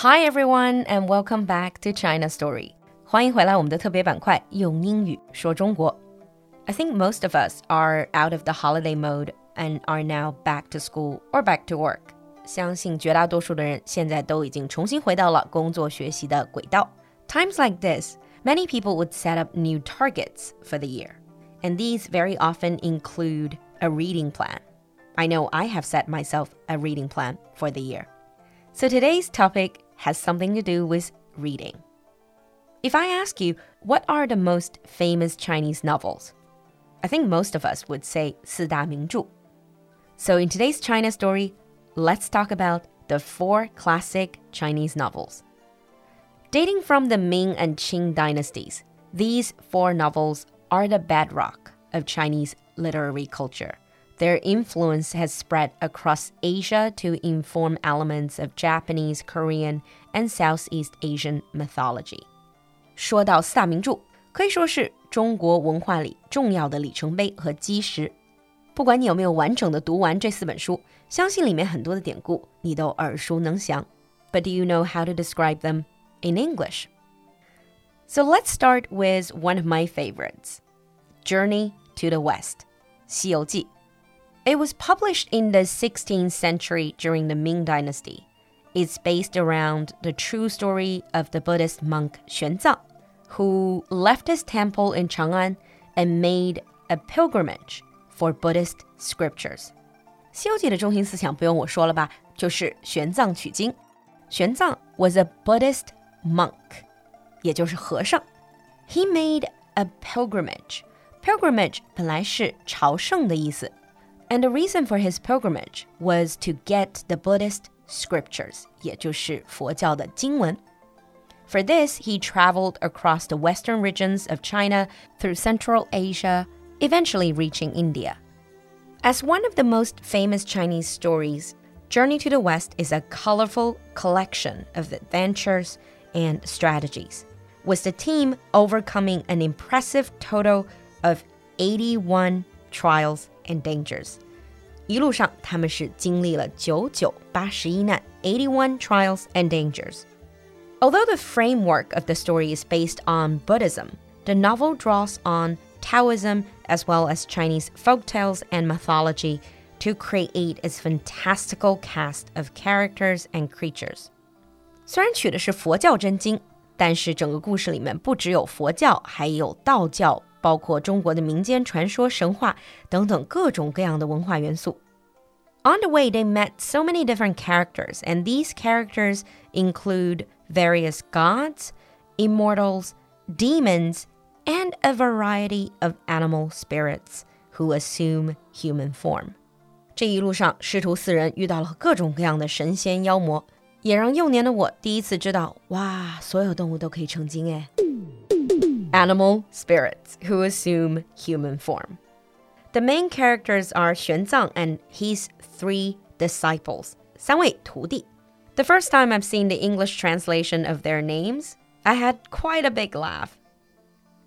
Hi everyone, and welcome back to China Story. 欢迎回来我们的特别板块，用英语说中国。I think most of us are out of the holiday mode and are now back to school or back to work. 相信绝大多数的人现在都已经重新回到了工作学习的轨道。Times like this, many people would set up new targets for the year, and these very often include a reading plan. I know I have set myself a reading plan for the year. So today's topic has something to do with reading. If I ask you, what are the most famous Chinese novels? I think most of us would say 四大名着. So in today's China story, let's talk about the four classic Chinese novels. Dating from the Ming and Qing dynasties, these four novels are the bedrock of Chinese literary culture. Their influence has spread across Asia to inform elements of Japanese, Korean, and Southeast Asian mythology. 说到四大名着，可以说是中国文化里重要的里程碑和基石。不管你有没有完整的读完这四本书，相信里面很多的典故你都耳熟能详。But do you know how to describe them in English? So let's start with one of my favorites, Journey to the West, 西游记。 it was published in the 16th century during the Ming Dynasty. It's based around the true story of the Buddhist monk Xuanzang, who left his temple in Chang'an and made a pilgrimage for Buddhist scriptures. 西游记的中心思想不用我说了吧，就是玄奘取经。玄奘 was a Buddhist monk，也就是和尚。He made a pilgrimage. Pilgrimage 本来是朝圣的意思。 and the reason for his pilgrimage was to get the Buddhist scriptures, 也就是佛教的经文. For this, he traveled across the western regions of China through Central Asia, eventually reaching India. As one of the most famous Chinese stories, Journey to the West is a colorful collection of adventures and strategies, with the team overcoming an impressive total of 81 trials and dangers. 一路上，他们是经历了九九八十一难 （eighty-one trials and dangers）。Although the framework of the story is based on Buddhism, the novel draws on Taoism as well as Chinese folktales and mythology to create its fantastical cast of characters and creatures. 虽然取的是佛教真经，但是整个故事里面不只有佛教，还有道教、 包括中国的民间传说、神话等等各种各样的文化元素。On the way, they met so many different characters, and these characters include various gods, immortals, demons, and a variety of animal spirits who assume human form. 这一路上，师徒四人遇到了各种各样的神仙妖魔，也让幼年的我第一次知道，哇，所有动物都可以成精哎。 animal spirits who assume human form. The main characters are Xuanzang and his three disciples, 三位徒弟. The first time I've seen the English translation of their names, I had quite a big laugh.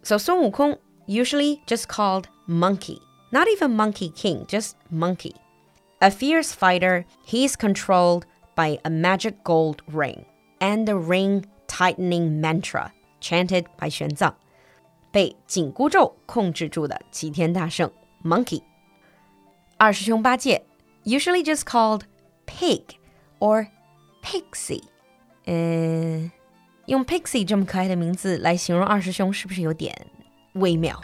So Sun Wukong, usually just called Monkey, not even Monkey King, just Monkey. A fierce fighter, he's controlled by a magic gold ring and the ring tightening mantra chanted by Xuanzang. 被紧箍咒控制住的齐天大圣 monkey。二师兄八戒 usually just called pig or Pigsy。嗯，用 Pigsy 这么可爱的名字来形容二师兄，是不是有点微妙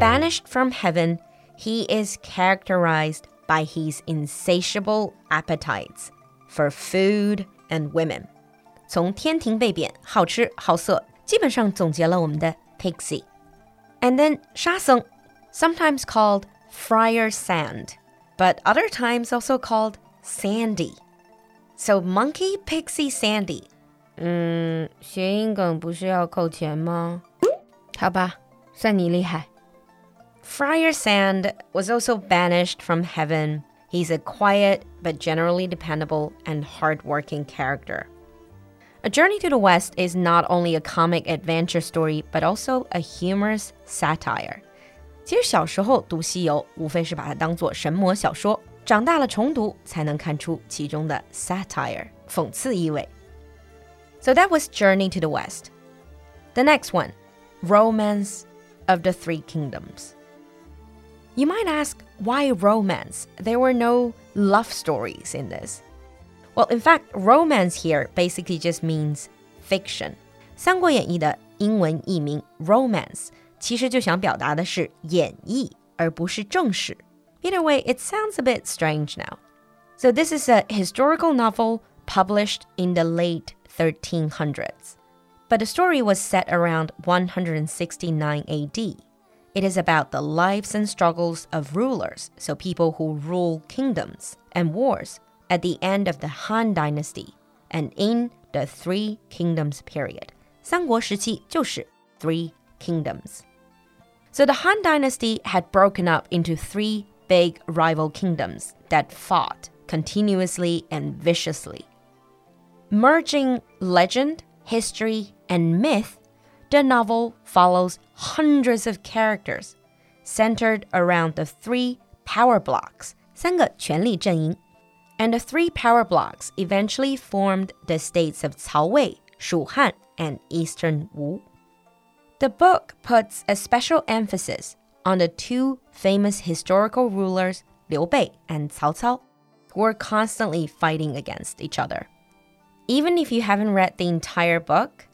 ？Banished from heaven, he is characterized by his insatiable appetites for food and women. 从天庭被贬，好吃好色基本上总结了我们的 Pigsy。And then 沙僧，sometimes called friar sand, but other times also called sandy. So monkey, Pigsy, sandy. Mm, 嗯，谐音梗不是要扣钱吗？好吧，算你厉害。Friar Sand was also banished from heaven. He's a quiet but generally dependable and hardworking character. A Journey to the West is not only a comic adventure story, but also a humorous satire. 其实小时候读《西游》，无非是把它当做神魔小说，长大了重读才能看出其中的 satire 讽刺意味。So that was Journey to the West. The next one, Romance of the Three Kingdoms. You might ask, why romance? There were no love stories in this. Well, in fact, romance here basically just means fiction. 三国演义的英文译名 romance 其实就想表达的是演绎，而不是正史。Either way, it sounds a bit strange now. So this is a historical novel published in the late 1300s. But the story was set around 169 AD. It is about the lives and struggles of rulers, so people who rule kingdoms, and wars at the end of the Han Dynasty and in the Three Kingdoms period. 三国时期就是 Three Kingdoms. So the Han Dynasty had broken up into three big rival kingdoms that fought continuously and viciously. Merging legend, history, and myth, the novel follows hundreds of characters centered around the three power blocks, 三个权力阵营. and the three power blocks eventually formed the states of Cao Wei, Shu Han, and Eastern Wu. The book puts a special emphasis on the two famous historical rulers, Liu Bei and Cao Cao, who were constantly fighting against each other. Even if you haven't read the entire book,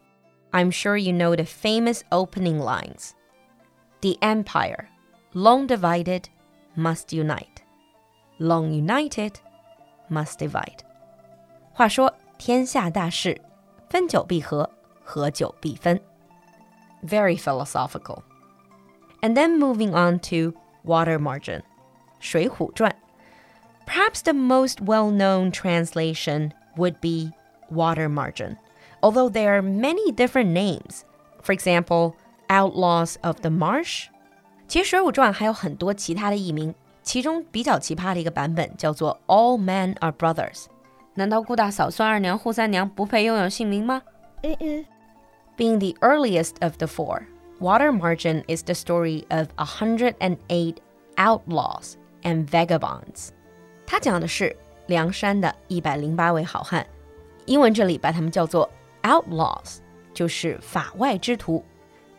I'm sure you know the famous opening lines The empire, long divided, must unite. Long united, must divide. 话说天下大势，分久必合，合久必分。very philosophical. And then moving on to Water Margin, 水浒传. Perhaps the most well known translation would be Water Margin, although there are many different names. For example, Outlaws of the Marsh. 其实《水浒传》还有很多其他的译名， 其中比较奇葩的一个版本叫做 All Men Are Brothers。难道顾大嫂、孙二娘、扈三娘不配拥有姓名吗？嗯嗯。being the earliest of the four, Water Margin is the story of 108 outlaws and vagabonds. 它讲的是梁山的一百零八位好汉，英文这里把他们叫做 outlaws，就是法外之徒；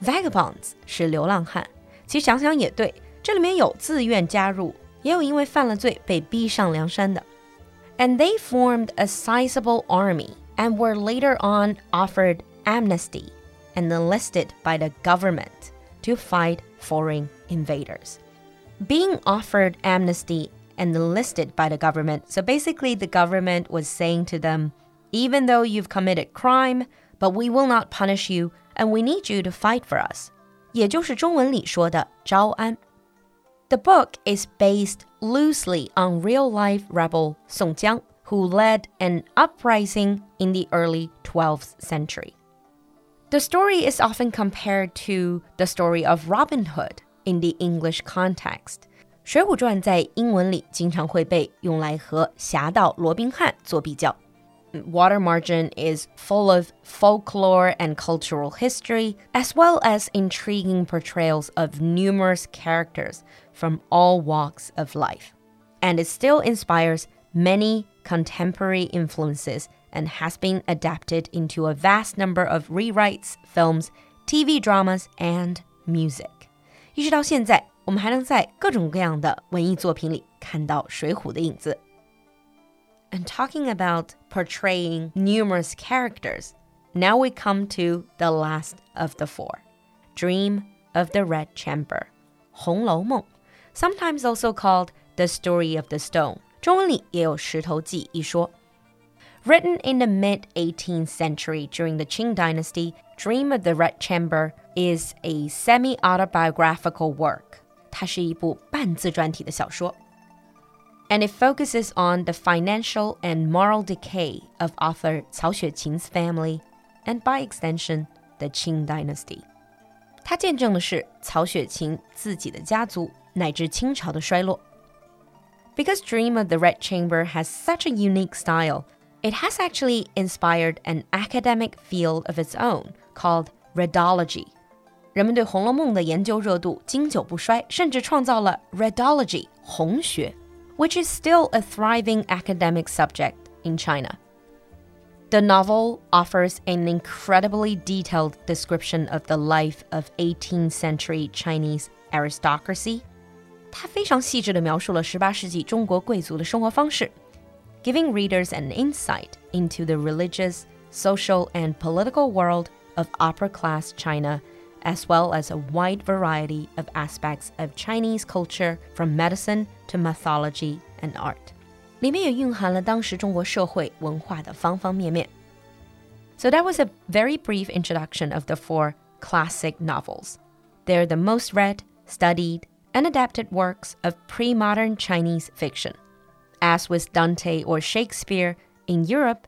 vagabonds 是流浪汉。其实想想也对， 这里面有自愿加入，也有因为犯了罪被逼上梁山的。And they formed a sizable army and were later on offered amnesty and enlisted by the government to fight foreign invaders. Being offered amnesty and enlisted by the government, so basically the government was saying to them, even though you've committed crime, but we will not punish you and we need you to fight for us. 也就是中文里说的招安. The book is based loosely on real-life rebel Song Jiang, who led an uprising in the early 12th century. The story is often compared to the story of Robin Hood in the English context. 水浒传在英文里经常会被用来和侠盗罗宾汉做比较。Water Margin is full of folklore and cultural history, as well as intriguing portrayals of numerous characters from all walks of life. And it still inspires many contemporary influences and has been adapted into a vast number of rewrites, films, TV dramas, and music. 一直到现在，我们还能在各种各样的文艺作品里看到《水浒》的影子。And talking about portraying numerous characters, now we come to the last of the four, Dream of the Red Chamber, 红楼梦, sometimes also called the Story of the Stone. 中文里也有石头记一说。Written in the mid 18th century during the Qing dynasty, Dream of the Red Chamber is a semi autobiographical work. and it focuses on the financial and moral decay of author Cao Xueqin's family and by extension the Qing dynasty. 它见证的是曹雪芹自己的家族 乃至清朝的衰落。Because Dream of the Red Chamber has such a unique style, it has actually inspired an academic field of its own called Redology. 人们对《红楼梦》的研究热度经久不衰，甚至创造了 Redology 红学。which is still a thriving academic subject in China. The novel offers an incredibly detailed description of the life of 18th century Chinese aristocracy. 它非常细致地描述了18世纪中国贵族的生活方式，giving readers an insight into the religious, social, and political world of upper class China as well as a wide variety of aspects of Chinese culture from medicine to mythology and art. 里面也蕴含了当时中国社会文化的方方面面。So that was a very brief introduction of the four classic novels. They're the most read, studied, and adapted works of pre-modern Chinese fiction. As with Dante or Shakespeare in Europe,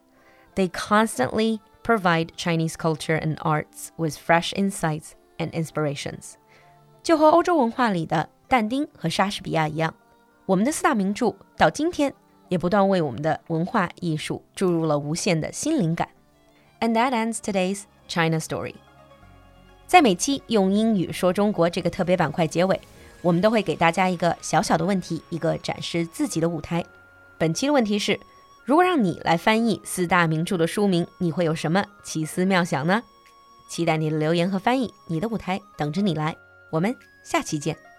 they constantly provide Chinese culture and arts with fresh insights and inspirations，就和欧洲文化里的但丁和莎士比亚一样，我们的四大名着到今天也不断为我们的文化艺术注入了无限的新灵感。And that ends today's China story。在每期用英语说中国这个特别板块结尾， 我们都会给大家一个小小的问题，一个展示自己的舞台。本期的问题是：如果让你来翻译四大名著的书名，你会有什么奇思妙想呢？期待你的留言和翻译，你的舞台等着你来。我们下期见。